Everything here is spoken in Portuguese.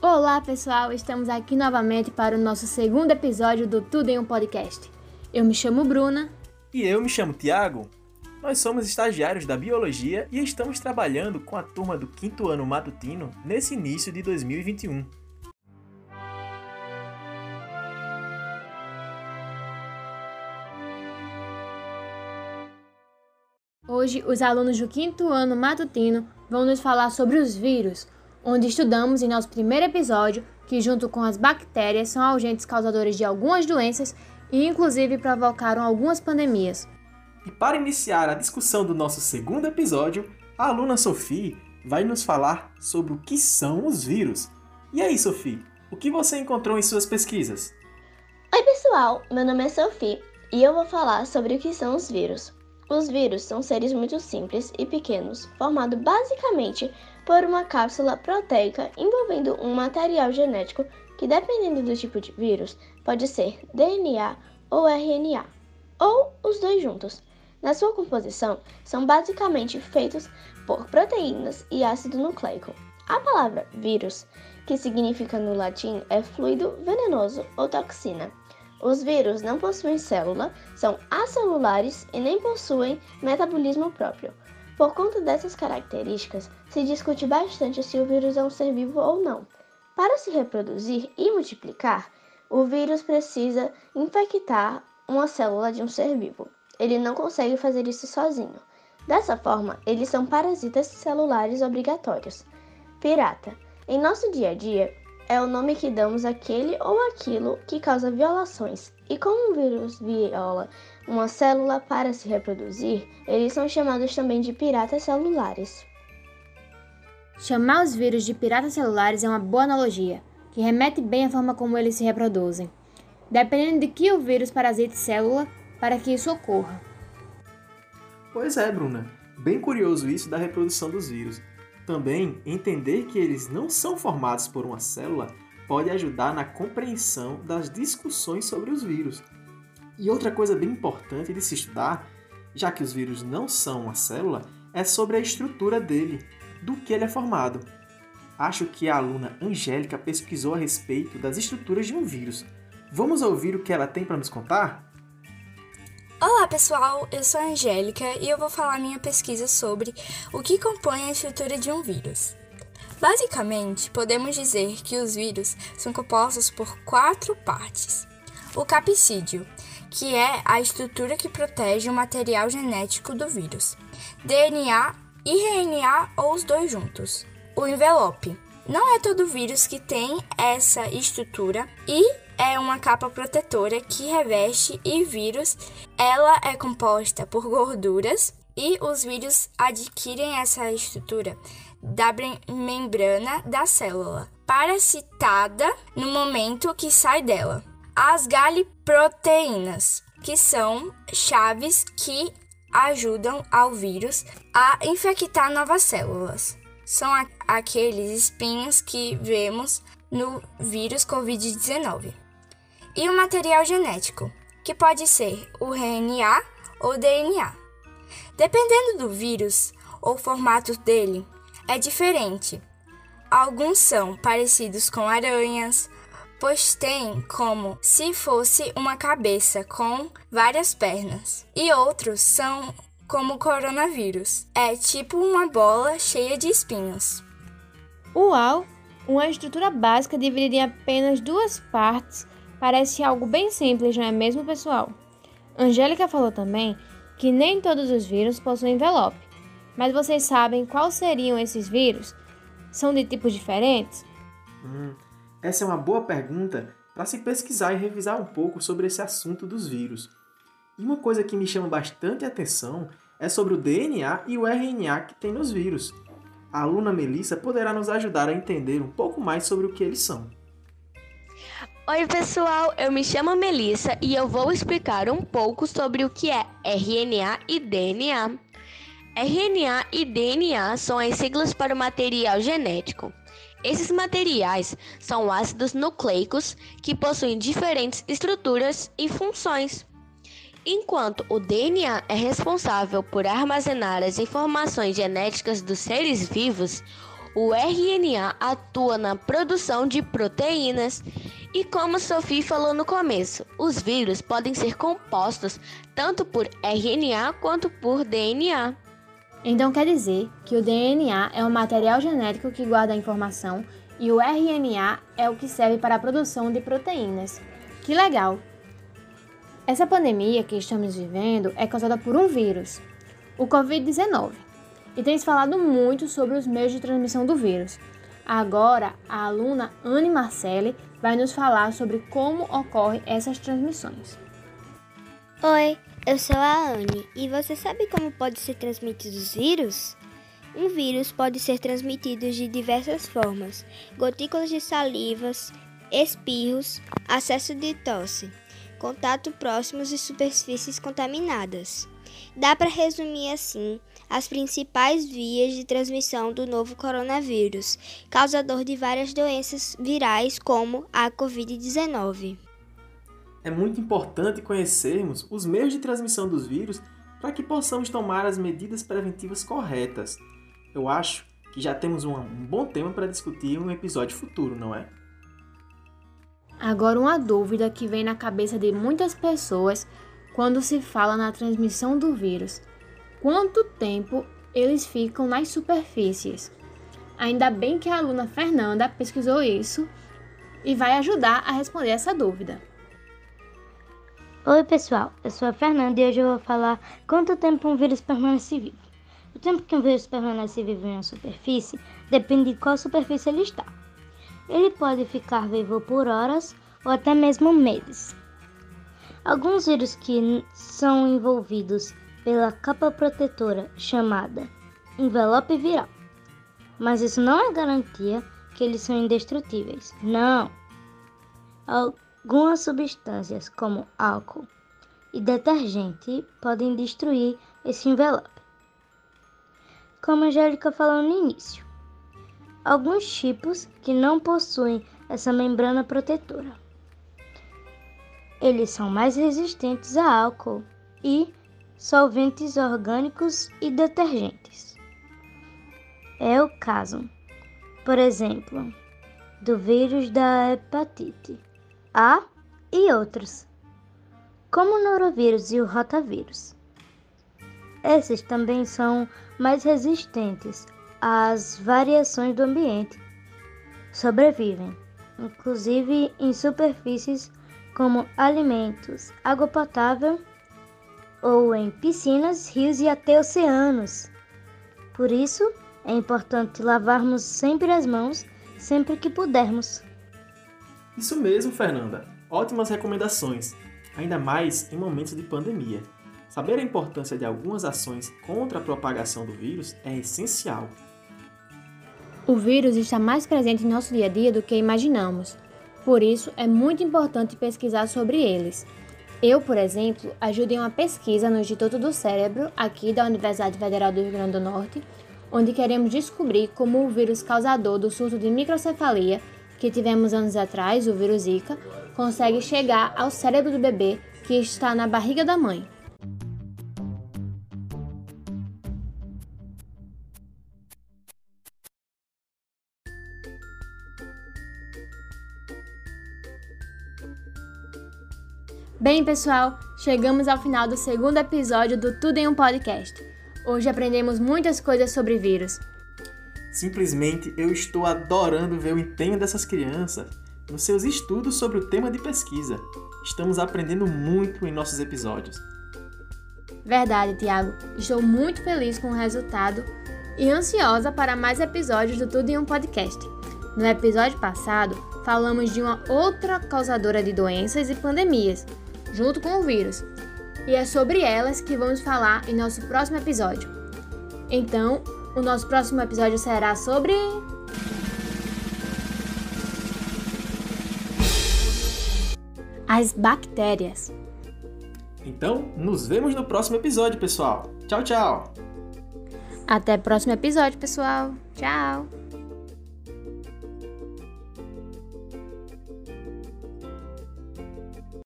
Olá, pessoal! Estamos aqui novamente para o nosso segundo episódio do Tudo em um Podcast. Eu me chamo Bruna. E eu me chamo Tiago. Nós somos estagiários da Biologia e estamos trabalhando com a turma do quinto ano matutino nesse início de 2021. Hoje, os alunos do quinto ano matutino vão nos falar sobre os vírus, onde estudamos em nosso primeiro episódio que, junto com as bactérias, são agentes causadores de algumas doenças e, inclusive, provocaram algumas pandemias. E para iniciar a discussão do nosso segundo episódio, a aluna Sophie vai nos falar sobre o que são os vírus. E aí, Sophie, o que você encontrou em suas pesquisas? Oi, pessoal! Meu nome é Sophie e eu vou falar sobre o que são os vírus. Os vírus são seres muito simples e pequenos, formados basicamente por uma cápsula proteica envolvendo um material genético que, dependendo do tipo de vírus, pode ser DNA ou RNA, ou os dois juntos. Na sua composição, são basicamente feitos por proteínas e ácido nucleico. A palavra vírus, que significa no latim, é fluido venenoso ou toxina. Os vírus não possuem célula, são acelulares e nem possuem metabolismo próprio. Por conta dessas características, se discute bastante se o vírus é um ser vivo ou não. Para se reproduzir e multiplicar, o vírus precisa infectar uma célula de um ser vivo. Ele não consegue fazer isso sozinho. Dessa forma, eles são parasitas celulares obrigatórios. Pirata. Em nosso dia a dia, é o nome que damos àquele ou aquilo que causa violações. E como o vírus viola uma célula para se reproduzir, eles são chamados também de piratas celulares. Chamar os vírus de piratas celulares é uma boa analogia, que remete bem à forma como eles se reproduzem, dependendo de que o vírus parasite célula para que isso ocorra. Pois é, Bruna. Bem curioso isso da reprodução dos vírus. Também, entender que eles não são formados por uma célula pode ajudar na compreensão das discussões sobre os vírus. E outra coisa bem importante de se estudar, já que os vírus não são uma célula, é sobre a estrutura dele, do que ele é formado. Acho que a aluna Angélica pesquisou a respeito das estruturas de um vírus. Vamos ouvir o que ela tem para nos contar? Olá pessoal, eu sou a Angélica e eu vou falar minha pesquisa sobre o que compõe a estrutura de um vírus. Basicamente, podemos dizer que os vírus são compostos por quatro partes. O capsídeo, que é a estrutura que protege o material genético do vírus, DNA e RNA ou os dois juntos. O envelope. Não é todo vírus que tem essa estrutura e é uma capa protetora que reveste e vírus. Ela é composta por gorduras e os vírus adquirem essa estrutura da membrana da célula, parasitada no momento que sai dela. As galiproteínas, que são chaves que ajudam ao vírus a infectar novas células. São aqueles espinhos que vemos no vírus Covid-19 e o material genético, que pode ser o RNA ou DNA. Dependendo do vírus ou formato dele, é diferente. Alguns são parecidos com aranhas, pois têm como se fosse uma cabeça com várias pernas, e outros são como o coronavírus, é tipo uma bola cheia de espinhos. Uau! Uma estrutura básica dividida em apenas duas partes Parece algo bem simples, não é mesmo, pessoal? Angélica falou também que nem todos os vírus possuem envelope. Mas vocês sabem quais seriam esses vírus? São de tipos diferentes? Hum, essa é uma boa pergunta para se pesquisar e revisar um pouco sobre esse assunto dos vírus. E uma coisa que me chama bastante atenção é sobre o DNA e o RNA que tem nos vírus. A aluna Melissa poderá nos ajudar a entender um pouco mais sobre o que eles são. Oi, pessoal, eu me chamo Melissa e eu vou explicar um pouco sobre o que é RNA e DNA. RNA e DNA são as siglas para o material genético. Esses materiais são ácidos nucleicos que possuem diferentes estruturas e funções. Enquanto o DNA é responsável por armazenar as informações genéticas dos seres vivos, O RNA atua na produção de proteínas. E como Sophie falou no começo, os vírus podem ser compostos tanto por RNA quanto por DNA. Então quer dizer que o DNA é o material genético que guarda a informação e o RNA é o que serve para a produção de proteínas. Que legal! Essa pandemia que estamos vivendo é causada por um vírus, o Covid-19, e tem se falado muito sobre os meios de transmissão do vírus. Agora, a aluna Anne Marcelli vai nos falar sobre como ocorrem essas transmissões. Oi, eu sou a Anne e você sabe como pode ser transmitido os vírus? Um vírus pode ser transmitido de diversas formas: gotículas de salivas, espirros, acesso de tosse, contato próximos e superfícies contaminadas. Dá para resumir assim as principais vias de transmissão do novo coronavírus, causador de várias doenças virais como a Covid-19. É muito importante conhecermos os meios de transmissão dos vírus para que possamos tomar as medidas preventivas corretas. Eu acho que já temos um bom tema para discutir em um episódio futuro, não é? Agora, uma dúvida que vem na cabeça de muitas pessoas quando se fala na transmissão do vírus: quanto tempo eles ficam nas superfícies? Ainda bem que a aluna Fernanda pesquisou isso e vai ajudar a responder essa dúvida. Oi, pessoal, eu sou a Fernanda e hoje eu vou falar quanto tempo um vírus permanece vivo. O tempo que um vírus permanece vivo em uma superfície depende de qual superfície ele está. Ele pode ficar vivo por horas ou até mesmo meses. Alguns vírus que são envolvidos pela capa protetora chamada envelope viral. Mas isso não é garantia que eles são indestrutíveis. Não! Algumas substâncias, como álcool e detergente, podem destruir esse envelope como a Angélica falou no início. Alguns tipos que não possuem essa membrana protetora. Eles são mais resistentes a álcool e solventes orgânicos e detergentes. É o caso, por exemplo, do vírus da hepatite A e outros, como o norovírus e o rotavírus. Esses também são mais resistentes às variações do ambiente. Sobrevivem, inclusive em superfícies como alimentos, água potável ou em piscinas, rios e até oceanos. Por isso, é importante lavarmos sempre as mãos sempre que pudermos. Isso mesmo, Fernanda. Ótimas recomendações, ainda mais em momentos de pandemia. Saber a importância de algumas ações contra a propagação do vírus é essencial. O vírus está mais presente em nosso dia a dia do que imaginamos. Por isso, é muito importante pesquisar sobre eles. Eu, por exemplo, ajudo em uma pesquisa no Instituto do Cérebro, aqui da Universidade Federal do Rio Grande do Norte, onde queremos descobrir como o vírus causador do surto de microcefalia, que tivemos anos atrás, o vírus Zika, consegue chegar ao cérebro do bebê que está na barriga da mãe. Bem, pessoal, chegamos ao final do segundo episódio do Tudo em um Podcast. Hoje aprendemos muitas coisas sobre vírus. Simplesmente eu estou adorando ver o empenho dessas crianças nos seus estudos sobre o tema de pesquisa. Estamos aprendendo muito em nossos episódios. Verdade, Tiago. Estou muito feliz com o resultado e ansiosa para mais episódios do Tudo em um Podcast. No episódio passado, falamos de uma outra causadora de doenças e pandemias, junto com o vírus. E é sobre elas que vamos falar em nosso próximo episódio. Então, o nosso próximo episódio será sobre. As bactérias. Então, nos vemos no próximo episódio, pessoal. Tchau, tchau. Até o próximo episódio, pessoal. Tchau.